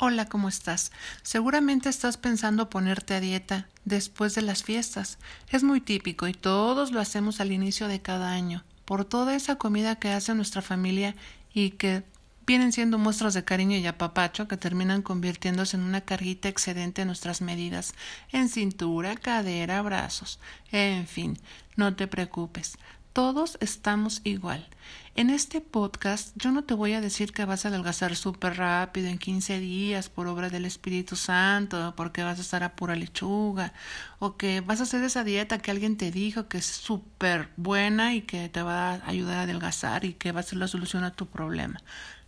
Hola, ¿cómo estás? Seguramente estás pensando ponerte a dieta después de las fiestas. Es muy típico y todos lo hacemos al inicio de cada año, por toda esa comida que hace nuestra familia y que vienen siendo muestras de cariño y apapacho que terminan convirtiéndose en una carguita excedente de nuestras medidas, en cintura, cadera, brazos. En fin, no te preocupes todos estamos igual. En este podcast yo no te voy a decir que vas a adelgazar súper rápido en 15 días por obra del Espíritu Santo, porque vas a estar a pura lechuga, o que vas a hacer esa dieta que alguien te dijo que es súper buena y que te va a ayudar a adelgazar y que va a ser la solución a tu problema.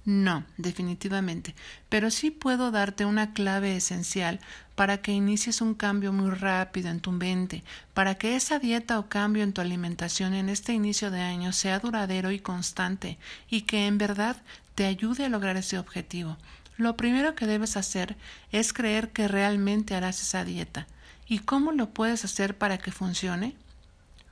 No, definitivamente, pero sí puedo darte una clave esencial para que inicies un cambio muy rápido en tu mente, para que esa dieta o cambio en tu alimentación en este inicio de año sea duradero y constante y que en verdad te ayude a lograr ese objetivo. Lo primero que debes hacer es creer que realmente harás esa dieta. ¿Y cómo lo puedes hacer para que funcione?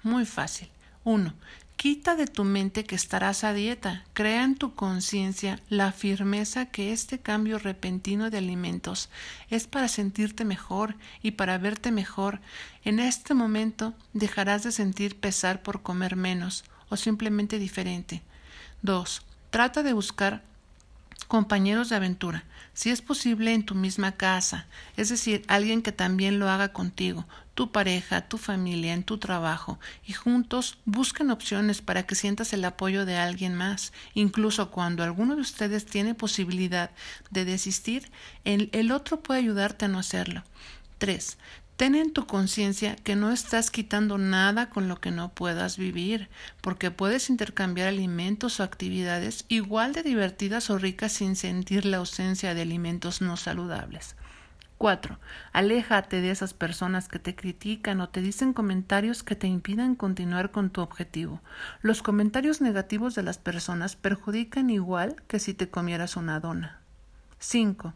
Muy fácil. 1. Quita de tu mente que estarás a dieta. Crea en tu conciencia la firmeza que este cambio repentino de alimentos es para sentirte mejor y para verte mejor. En este momento dejarás de sentir pesar por comer menos o simplemente diferente. 2. Trata de buscar compañeros de aventura, si es posible en tu misma casa, es decir, alguien que también lo haga contigo, tu pareja, tu familia, en tu trabajo, y juntos busquen opciones para que sientas el apoyo de alguien más, incluso cuando alguno de ustedes tiene posibilidad de desistir, el, otro puede ayudarte a no hacerlo. 3. Ten en tu conciencia que no estás quitando nada con lo que no puedas vivir, porque puedes intercambiar alimentos o actividades igual de divertidas o ricas sin sentir la ausencia de alimentos no saludables. 4. Aléjate de esas personas que te critican o te dicen comentarios que te impidan continuar con tu objetivo. Los comentarios negativos de las personas perjudican igual que si te comieras una dona. 5.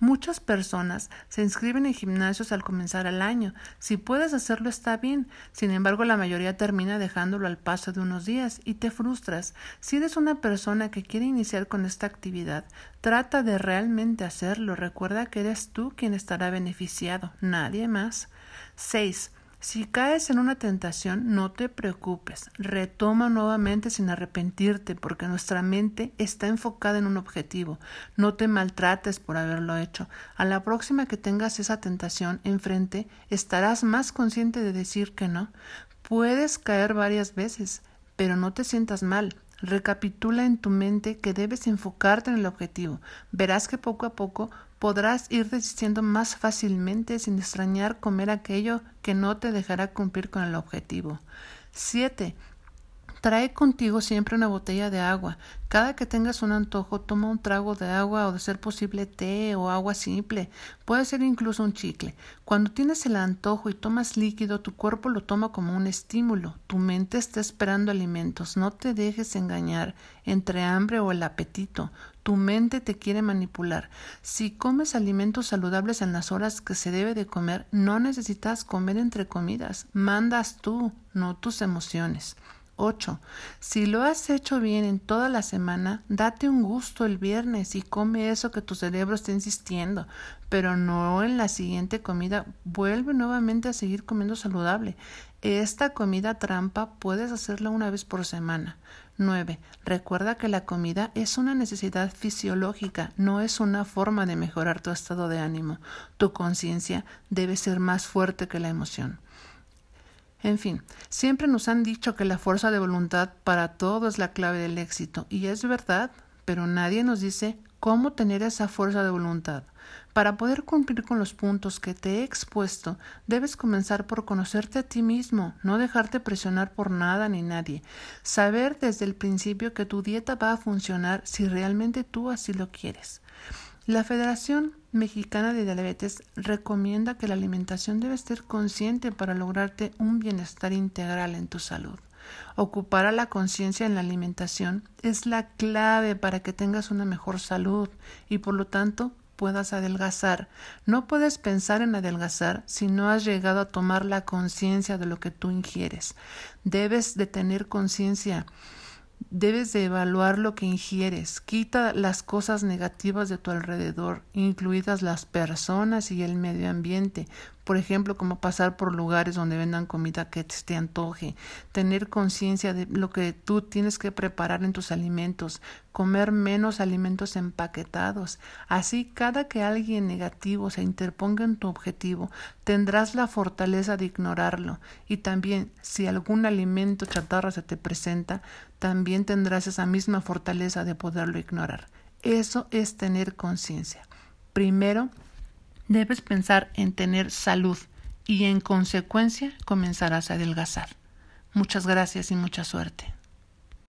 Muchas personas se inscriben en gimnasios al comenzar el año. Si puedes hacerlo está bien. Sin embargo, la mayoría termina dejándolo al paso de unos días y te frustras. Si eres una persona que quiere iniciar con esta actividad, trata de realmente hacerlo. Recuerda que eres tú quien estará beneficiado, nadie más. 6. Si caes en una tentación, no te preocupes. Retoma nuevamente sin arrepentirte, porque nuestra mente está enfocada en un objetivo. No te maltrates por haberlo hecho. A la próxima que tengas esa tentación enfrente, estarás más consciente de decir que no. Puedes caer varias veces, pero no te sientas mal. Recapitula en tu mente que debes enfocarte en el objetivo. Verás que poco a poco podrás ir desistiendo más fácilmente sin extrañar comer aquello que no te dejará cumplir con el objetivo. 7. Trae contigo siempre una botella de agua. Cada que tengas un antojo, toma un trago de agua o de ser posible té o agua simple. Puede ser incluso un chicle. Cuando tienes el antojo y tomas líquido, tu cuerpo lo toma como un estímulo. Tu mente está esperando alimentos. No te dejes engañar entre hambre o el apetito. Tu mente te quiere manipular. Si comes alimentos saludables en las horas que se debe de comer, no necesitas comer entre comidas. Mandas tú, no tus emociones. 8. Si lo has hecho bien en toda la semana, date un gusto el viernes y come eso que tu cerebro está insistiendo, pero no en la siguiente comida. Vuelve nuevamente a seguir comiendo saludable. Esta comida trampa puedes hacerla una vez por semana. 9. Recuerda que la comida es una necesidad fisiológica, no es una forma de mejorar tu estado de ánimo. Tu conciencia debe ser más fuerte que la emoción. En fin, siempre nos han dicho que la fuerza de voluntad para todo es la clave del éxito, y es verdad, pero nadie nos dice cómo tener esa fuerza de voluntad. Para poder cumplir con los puntos que te he expuesto, debes comenzar por conocerte a ti mismo, no dejarte presionar por nada ni nadie, saber desde el principio que tu dieta va a funcionar si realmente tú así lo quieres. La Federación Mexicana de Diabetes recomienda que la alimentación debe ser consciente para lograrte un bienestar integral en tu salud. Ocupar a la conciencia en la alimentación es la clave para que tengas una mejor salud y por lo tanto puedas adelgazar. No puedes pensar en adelgazar si no has llegado a tomar la conciencia de lo que tú ingieres. Debes de tener conciencia Debes de evaluar lo que ingieres. Quita las cosas negativas de tu alrededor, incluidas las personas y el medio ambiente. Por ejemplo, como pasar por lugares donde vendan comida que te antoje, tener conciencia de lo que tú tienes que preparar en tus alimentos, comer menos alimentos empaquetados. Así, cada que alguien negativo se interponga en tu objetivo, tendrás la fortaleza de ignorarlo. Y también, si algún alimento chatarra se te presenta, también tendrás esa misma fortaleza de poderlo ignorar. Eso es tener conciencia. Primero, debes pensar en tener salud y en consecuencia comenzarás a adelgazar. Muchas gracias y mucha suerte.